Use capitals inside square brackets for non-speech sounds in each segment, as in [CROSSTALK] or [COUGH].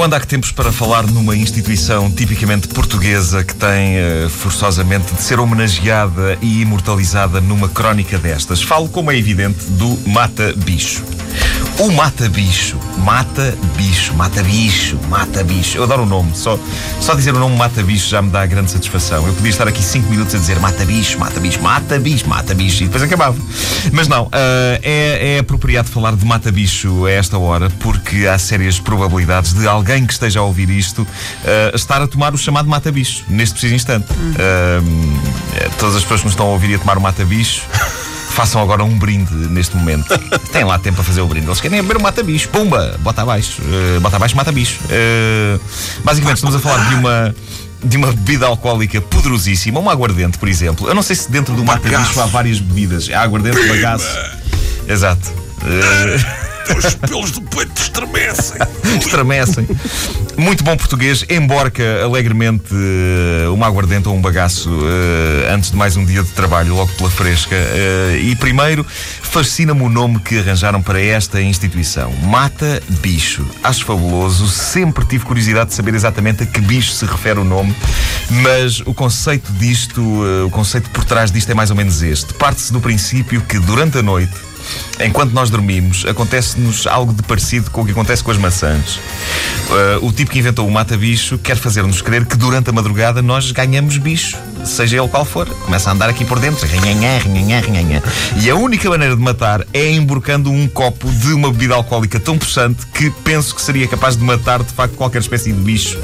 Eu ando há que tempos para falar numa instituição tipicamente portuguesa que tem uh, forçosamente de ser homenageada e imortalizada numa crónica destas. Falo, como é evidente, do Mata Bicho. O Mata Bicho, Mata Bicho, Mata Bicho, Mata Bicho. Eu adoro o nome, só, só dizer o nome Mata Bicho já me dá grande satisfação. Eu podia estar aqui 5 minutos a dizer Mata Bicho, Mata Bicho, Mata Bicho, Mata Bicho e depois acabava. Mas não, uh, é, é apropriado falar de Mata Bicho a esta hora porque há sérias probabilidades de alguém que esteja a ouvir isto uh, estar a tomar o chamado Mata Bicho neste preciso instante. Uh, todas as pessoas que nos estão a ouvir e a tomar o Mata Bicho [LAUGHS] façam agora um brinde neste momento. [LAUGHS] Tem lá tempo a fazer o brinde. Eles querem beber o mata-bicho. Pumba! Bota abaixo. Uh, bota abaixo, mata-bicho. Uh, basicamente, estamos a falar de uma de uma bebida alcoólica poderosíssima, um aguardente, por exemplo. Eu não sei se dentro do mata-bicho há várias bebidas. Há aguardente, bagaço. Exato. Uh... Os pelos do peito estremecem. [LAUGHS] estremecem. Muito bom português, emborca alegremente uh, uma aguardente ou um bagaço uh, antes de mais um dia de trabalho, logo pela fresca. Uh, e primeiro, fascina-me o nome que arranjaram para esta instituição: Mata Bicho. Acho fabuloso, sempre tive curiosidade de saber exatamente a que bicho se refere o nome, mas o conceito disto, o conceito por trás disto é mais ou menos este. Parte-se do princípio que durante a noite enquanto nós dormimos, acontece-nos algo de parecido com o que acontece com as maçãs. Uh, o tipo que inventou o mata-bicho quer fazer-nos crer que durante a madrugada nós ganhamos bicho, seja ele qual for. Começa a andar aqui por dentro, e a única maneira de matar é emborcando um copo de uma bebida alcoólica tão possante que penso que seria capaz de matar de facto qualquer espécie de bicho,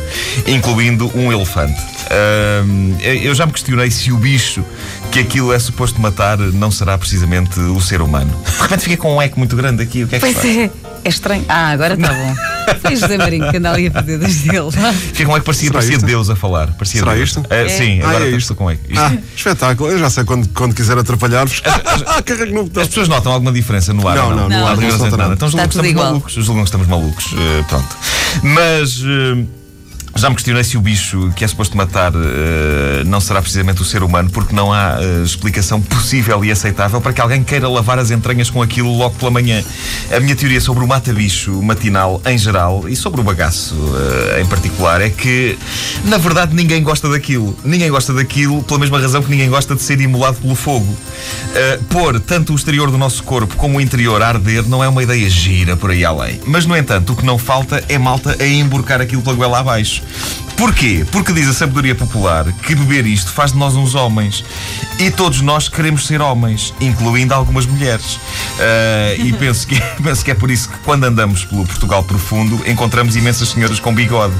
incluindo um elefante. Uh, eu já me questionei se o bicho que aquilo é suposto matar não será precisamente o ser humano. De repente fica com um eco muito grande aqui. O que é que pois é, é estranho. Ah, agora está [LAUGHS] bom. [LAUGHS] Foi José Marinho que anda ali a fazer das dele. Fica com um eco, parecia, parecia Deus a falar. Parecia Será Deus. isto? é. Sim, ah, agora é isto com. Isto. Ah, espetáculo. Eu já sei quando, quando quiser atrapalhar-vos. [LAUGHS] Carrego no botão. As pessoas notam alguma diferença no ar? Não, não, no ar não se nota nada. Então julgam que tudo estamos igual. malucos. Julgam que estamos malucos. Uh, pronto. Mas. uh, já me questionei se o bicho que é suposto matar uh, não será precisamente o ser humano, porque não há uh, explicação possível e aceitável para que alguém queira lavar as entranhas com aquilo logo pela manhã. A minha teoria sobre o mata-bicho matinal em geral e sobre o bagaço uh, em particular é que, na verdade, ninguém gosta daquilo. Ninguém gosta daquilo pela mesma razão que ninguém gosta de ser imolado pelo fogo. pôr tanto o exterior do nosso corpo como o interior a arder não é uma ideia gira por aí além. Mas, no entanto, o que não falta é malta a emborcar aquilo pela goela abaixo. Porquê? Porque diz a sabedoria popular que beber isto faz de nós uns homens. E todos nós queremos ser homens, incluindo algumas mulheres. Uh, e penso que, [LAUGHS] penso que é por isso que quando andamos pelo Portugal profundo encontramos imensas senhoras com bigode.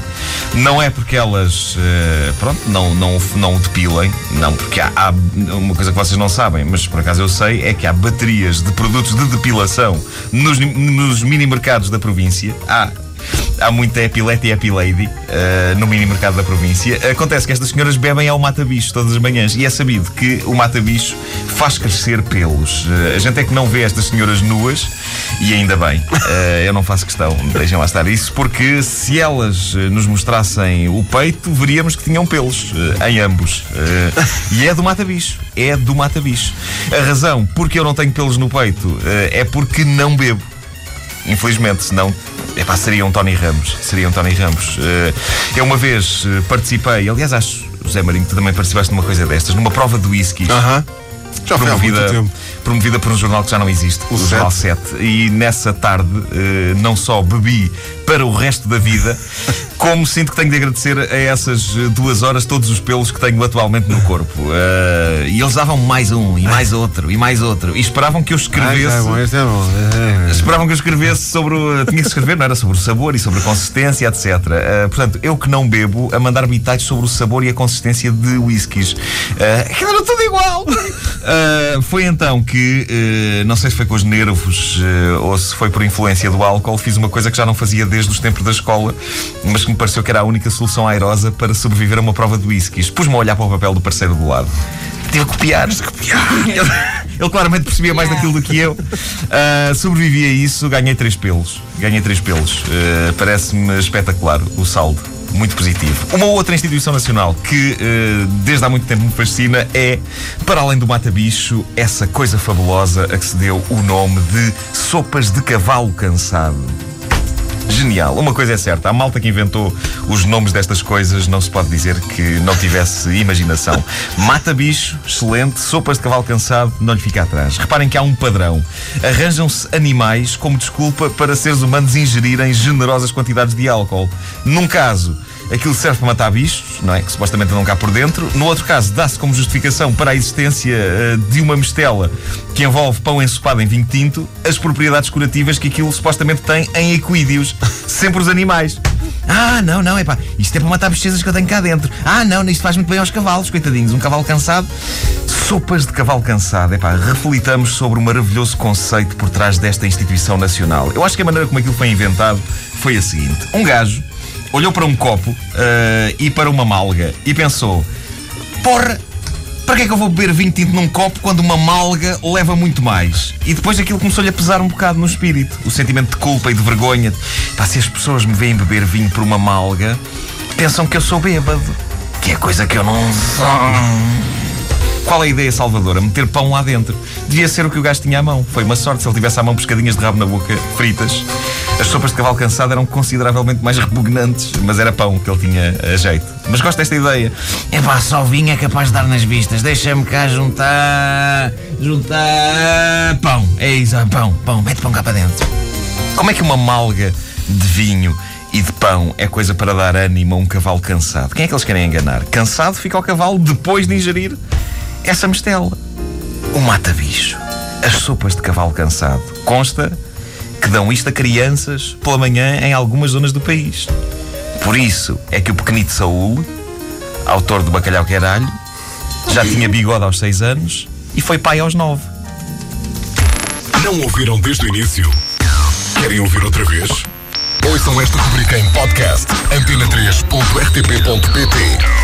Não é porque elas, uh, pronto, não, não, não o depilem, não, porque há, há uma coisa que vocês não sabem, mas por acaso eu sei, é que há baterias de produtos de depilação nos, nos mini mercados da província. Há há muita Epilete e Epilady uh, no mini mercado da província. Acontece que estas senhoras bebem ao mata-bicho todas as manhãs e é sabido que o mata-bicho faz crescer pelos. Uh, a gente é que não vê estas senhoras nuas e ainda bem. Uh, eu não faço questão, deixem lá estar isso, porque se elas nos mostrassem o peito, veríamos que tinham pelos em ambos. e é do mata-bicho. É do mata-bicho. A razão porque eu não tenho pelos no peito é porque não bebo. Infelizmente, senão Epá, seria um Tony Ramos. Seria um Tony Ramos. Uh, eu uma vez uh, participei, aliás, acho, José Marinho, tu também participaste numa coisa destas, numa prova de whisky. Aham. Já foi há muito Promovida, tempo. promovida por um jornal que já não existe, o, O Jornal Sete. 7. E nessa tarde, eh, não só bebi para o resto da vida, como sinto que tenho de agradecer a essas eh, duas horas todos os pelos que tenho atualmente no corpo. Eh, e eles davam mais um, e mais outro, e mais outro. E esperavam que eu Ah, escrevesse. já é bom, é bom. É. Esperavam que eu escrevesse sobre. o- Tinha que escrever, não era? Sobre o sabor e sobre a consistência, etc. Uh, portanto, eu que não bebo, a mandar bitites sobre o sabor e a consistência de whiskies. Uh, era tudo igual! Uh, foi então que, uh, não sei se foi com os nervos uh, ou se foi por influência do álcool, fiz uma coisa que já não fazia desde os tempos da escola, mas que me pareceu que era a única solução airosa para sobreviver a uma prova de whiskies. Pus-me a olhar para o papel do parceiro do lado. Tive a copiar. [LAUGHS] Ele, ele claramente percebia mais daquilo do que eu. Uh, sobrevivi a isso, ganhei três pelos. Ganhei três pelos. Uh, Parece-me espetacular o saldo. Muito positivo. Uma outra instituição nacional que uh, desde há muito tempo me fascina é, para além do mata-bicho, essa coisa fabulosa a que se deu o nome de sopas de cavalo cansado. Genial. Uma coisa é certa, a malta que inventou os nomes destas coisas não se pode dizer que não tivesse imaginação. [LAUGHS] Mata bicho, excelente, sopas de cavalo cansado, não lhe fica atrás. Reparem que há um padrão. Arranjam-se animais como desculpa para seres humanos ingerirem generosas quantidades de álcool. Num caso, aquilo serve para matar bichos, não é? Que supostamente andam cá por dentro. No outro caso, dá-se como justificação para a existência uh, de uma mistela que envolve pão ensopado em vinho tinto as propriedades curativas que aquilo supostamente tem em equídeos. [LAUGHS] Sempre os animais. Ah, não, não, é pá, isto é para matar bichezas que eu tenho cá dentro. Ah, não, isto faz muito bem aos cavalos, coitadinhos. Um cavalo cansado. Sopas de cavalo cansado. É pá, reflitamos sobre o maravilhoso conceito por trás desta instituição nacional. Eu acho que a maneira como aquilo foi inventado foi a seguinte: um gajo olhou para um copo uh, e para uma malga e pensou: Porra, para que é que eu vou beber vinho tinto num copo quando uma malga leva muito mais? E depois aquilo começou-lhe a pesar um bocado no espírito. O sentimento de culpa e de vergonha. Pá, se as pessoas me veem beber vinho por uma malga, pensam que eu sou bêbado. Que é coisa que eu não sou. Qual é a ideia salvadora? Meter pão lá dentro. Devia ser o que o gajo tinha à mão. Foi uma sorte se ele tivesse à mão pescadinhas de rabo na boca, fritas. As sopas de cavalo cansado eram consideravelmente mais repugnantes, mas era pão que ele tinha a jeito. Mas gosto desta ideia. É pá, só vinho é capaz de dar nas vistas. Deixa-me cá juntar. juntar. pão. É isso, é pão, pão. Mete pão cá para dentro. Como é que uma malga de vinho e de pão é coisa para dar ânimo a um cavalo cansado? Quem é que eles querem enganar? Cansado fica o cavalo depois de ingerir essa mistela. O mata-bicho. As sopas de cavalo cansado. Consta que dão isto a crianças pela manhã em algumas zonas do país. Por isso é que o pequenito Saúl, autor do Bacalhau Queralho, já tinha bigode aos 6 anos e foi pai aos 9. Não ouviram desde o início? Querem ouvir outra vez? Ouçam esta rubrica em podcast antena3.rtp.pt